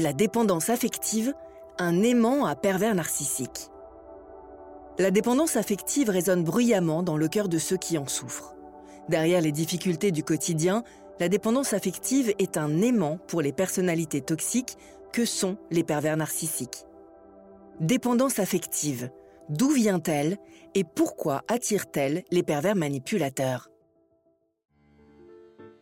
La dépendance affective, un aimant à pervers narcissique. La dépendance affective résonne bruyamment dans le cœur de ceux qui en souffrent. Derrière les difficultés du quotidien, la dépendance affective est un aimant pour les personnalités toxiques que sont les pervers narcissiques. Dépendance affective, d'où vient-elle et pourquoi attire-t-elle les pervers manipulateurs?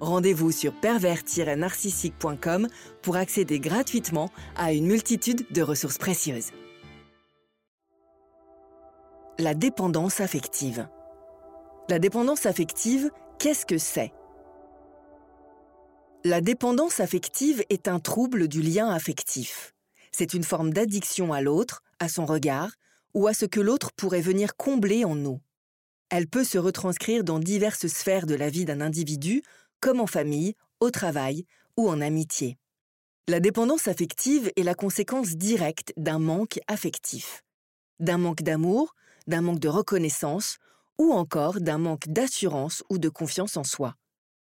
Rendez-vous sur pervers-narcissique.com pour accéder gratuitement à une multitude de ressources précieuses. La dépendance affective. La dépendance affective, qu'est-ce que c'est? La dépendance affective est un trouble du lien affectif. C'est une forme d'addiction à l'autre, à son regard, ou à ce que l'autre pourrait venir combler en nous. Elle peut se retranscrire dans diverses sphères de la vie d'un individu, comme en famille, au travail ou en amitié. La dépendance affective est la conséquence directe d'un manque affectif. D'un manque d'amour, d'un manque de reconnaissance ou encore d'un manque d'assurance ou de confiance en soi,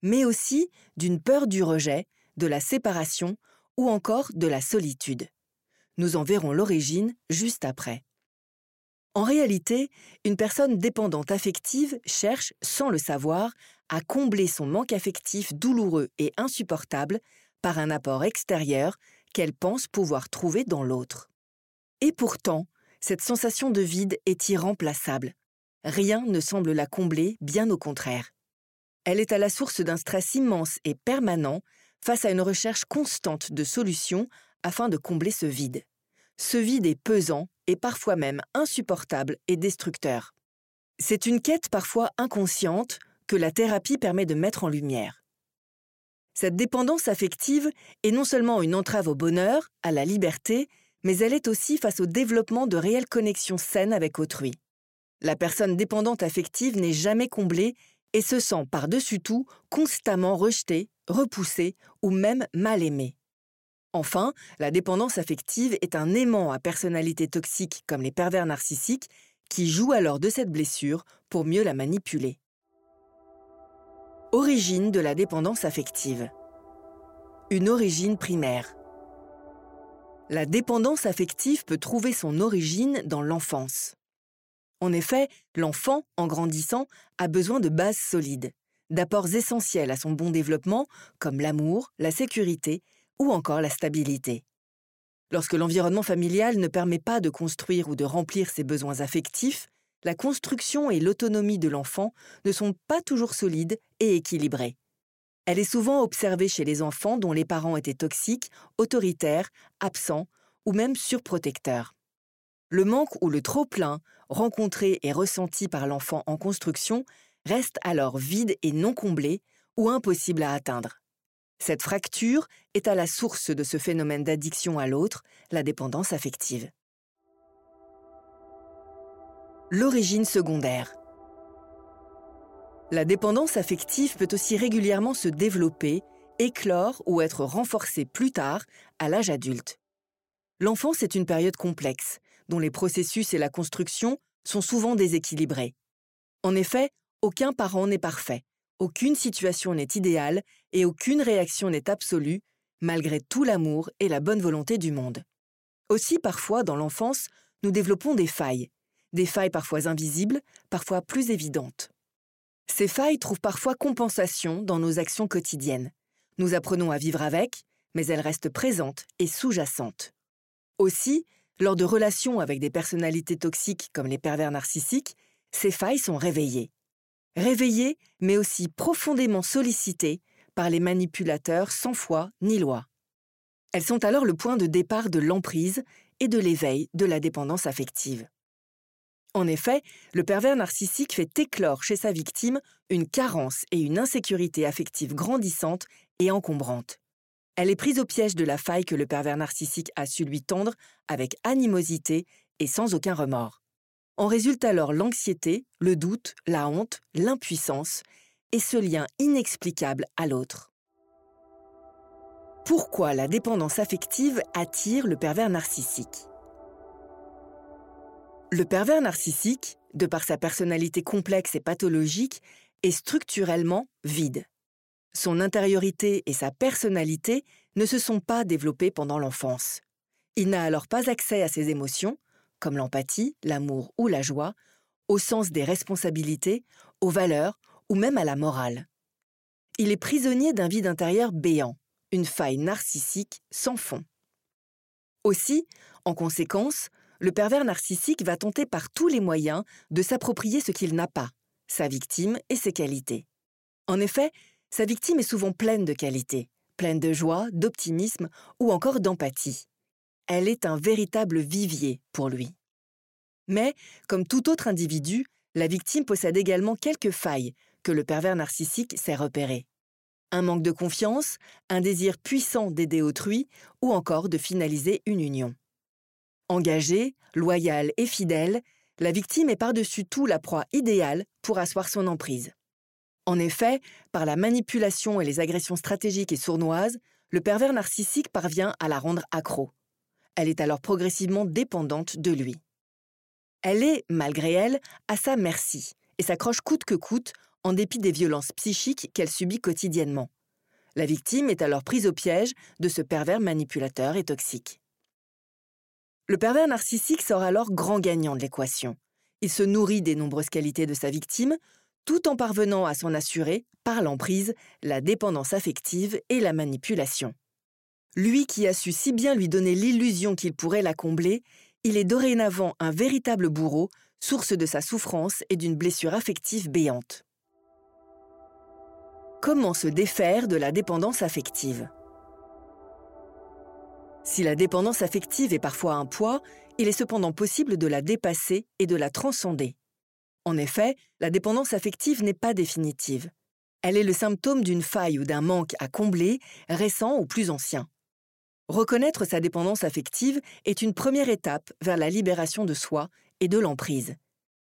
mais aussi d'une peur du rejet, de la séparation ou encore de la solitude. Nous en verrons l'origine juste après. En réalité, une personne dépendante affective cherche, sans le savoir, à combler son manque affectif douloureux et insupportable par un apport extérieur qu'elle pense pouvoir trouver dans l'autre. Et pourtant, cette sensation de vide est irremplaçable. Rien ne semble la combler, bien au contraire. Elle est à la source d'un stress immense et permanent face à une recherche constante de solutions afin de combler ce vide. Ce vide est pesant et parfois même insupportable et destructeur. C'est une quête parfois inconsciente que la thérapie permet de mettre en lumière. Cette dépendance affective est non seulement une entrave au bonheur, à la liberté, mais elle est aussi face au développement de réelles connexions saines avec autrui. La personne dépendante affective n'est jamais comblée et se sent par-dessus tout constamment rejetée, repoussée ou même mal aimée. Enfin, la dépendance affective est un aimant à personnalité toxique comme les pervers narcissiques qui jouent alors de cette blessure pour mieux la manipuler. Origine de la dépendance affective. Une origine primaire. La dépendance affective peut trouver son origine dans l'enfance. En effet, l'enfant, en grandissant, a besoin de bases solides, d'apports essentiels à son bon développement, comme l'amour, la sécurité ou encore la stabilité. Lorsque l'environnement familial ne permet pas de construire ou de remplir ses besoins affectifs, la construction et l'autonomie de l'enfant ne sont pas toujours solides et équilibrées. Elle est souvent observée chez les enfants dont les parents étaient toxiques, autoritaires, absents ou même surprotecteurs. Le manque ou le trop-plein, rencontré et ressenti par l'enfant en construction, reste alors vide et non comblé ou impossible à atteindre. Cette fracture est à la source de ce phénomène d'addiction à l'autre, la dépendance affective. L'origine secondaire. La dépendance affective peut aussi régulièrement se développer, éclore ou être renforcée plus tard, à l'âge adulte. L'enfance est une période complexe, dont les processus et la construction sont souvent déséquilibrés. En effet, aucun parent n'est parfait, aucune situation n'est idéale et aucune réaction n'est absolue, malgré tout l'amour et la bonne volonté du monde. Aussi, parfois, dans l'enfance, nous développons des failles, des failles parfois invisibles, parfois plus évidentes. Ces failles trouvent parfois compensation dans nos actions quotidiennes. Nous apprenons à vivre avec, mais elles restent présentes et sous-jacentes. Aussi, lors de relations avec des personnalités toxiques comme les pervers narcissiques, ces failles sont réveillées. Réveillées, mais aussi profondément sollicitées par les manipulateurs sans foi ni loi. Elles sont alors le point de départ de l'emprise et de l'éveil de la dépendance affective. En effet, le pervers narcissique fait éclore chez sa victime une carence et une insécurité affective grandissante et encombrante. Elle est prise au piège de la faille que le pervers narcissique a su lui tendre avec animosité et sans aucun remords. En résulte alors l'anxiété, le doute, la honte, l'impuissance et ce lien inexplicable à l'autre. Pourquoi la dépendance affective attire le pervers narcissique? Le pervers narcissique, de par sa personnalité complexe et pathologique, est structurellement vide. Son intériorité et sa personnalité ne se sont pas développées pendant l'enfance. Il n'a alors pas accès à ses émotions, comme l'empathie, l'amour ou la joie, au sens des responsabilités, aux valeurs ou même à la morale. Il est prisonnier d'un vide intérieur béant, une faille narcissique sans fond. Aussi, en conséquence, le pervers narcissique va tenter par tous les moyens de s'approprier ce qu'il n'a pas, sa victime et ses qualités. En effet, sa victime est souvent pleine de qualités, pleine de joie, d'optimisme ou encore d'empathie. Elle est un véritable vivier pour lui. Mais, comme tout autre individu, la victime possède également quelques failles que le pervers narcissique sait repérer. Un manque de confiance, un désir puissant d'aider autrui ou encore de finaliser une union. Engagée, loyale et fidèle, la victime est par-dessus tout la proie idéale pour asseoir son emprise. En effet, par la manipulation et les agressions stratégiques et sournoises, le pervers narcissique parvient à la rendre accro. Elle est alors progressivement dépendante de lui. Elle est, malgré elle, à sa merci et s'accroche coûte que coûte en dépit des violences psychiques qu'elle subit quotidiennement. La victime est alors prise au piège de ce pervers manipulateur et toxique. Le pervers narcissique sort alors grand gagnant de l'équation. Il se nourrit des nombreuses qualités de sa victime, tout en parvenant à s'en assurer, par l'emprise, la dépendance affective et la manipulation. Lui qui a su si bien lui donner l'illusion qu'il pourrait la combler, il est dorénavant un véritable bourreau, source de sa souffrance et d'une blessure affective béante. Comment se défaire de la dépendance affective? Si la dépendance affective est parfois un poids, il est cependant possible de la dépasser et de la transcender. En effet, la dépendance affective n'est pas définitive. Elle est le symptôme d'une faille ou d'un manque à combler, récent ou plus ancien. Reconnaître sa dépendance affective est une première étape vers la libération de soi et de l'emprise.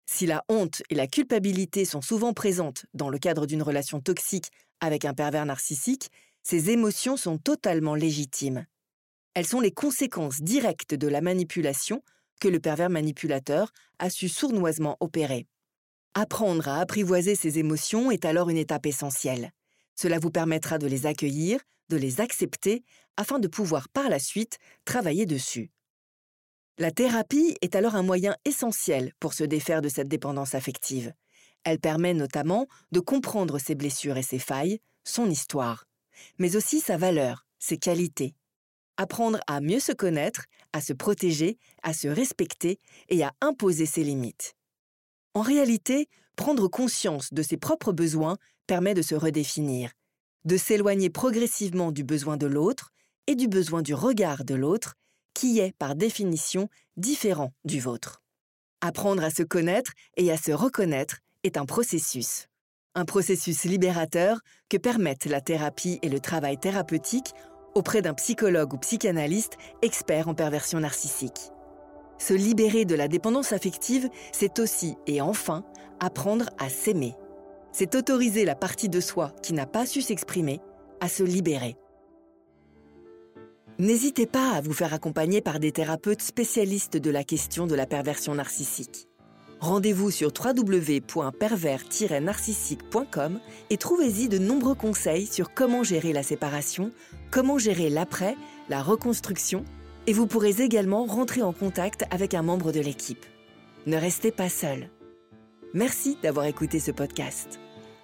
Si la honte et la culpabilité sont souvent présentes dans le cadre d'une relation toxique avec un pervers narcissique, ces émotions sont totalement légitimes. Elles sont les conséquences directes de la manipulation que le pervers manipulateur a su sournoisement opérer. Apprendre à apprivoiser ces émotions est alors une étape essentielle. Cela vous permettra de les accueillir, de les accepter, afin de pouvoir par la suite travailler dessus. La thérapie est alors un moyen essentiel pour se défaire de cette dépendance affective. Elle permet notamment de comprendre ses blessures et ses failles, son histoire, mais aussi sa valeur, ses qualités. Apprendre à mieux se connaître, à se protéger, à se respecter et à imposer ses limites. En réalité, prendre conscience de ses propres besoins permet de se redéfinir, de s'éloigner progressivement du besoin de l'autre et du besoin du regard de l'autre, qui est par définition différent du vôtre. Apprendre à se connaître et à se reconnaître est un processus. Un processus libérateur que permettent la thérapie et le travail thérapeutique auprès d'un psychologue ou psychanalyste expert en perversion narcissique. Se libérer de la dépendance affective, c'est aussi, et enfin, apprendre à s'aimer. C'est autoriser la partie de soi qui n'a pas su s'exprimer à se libérer. N'hésitez pas à vous faire accompagner par des thérapeutes spécialistes de la question de la perversion narcissique. Rendez-vous sur www.pervers-narcissique.com et trouvez-y de nombreux conseils sur comment gérer la séparation, comment gérer l'après, la reconstruction et vous pourrez également rentrer en contact avec un membre de l'équipe. Ne restez pas seul. Merci d'avoir écouté ce podcast.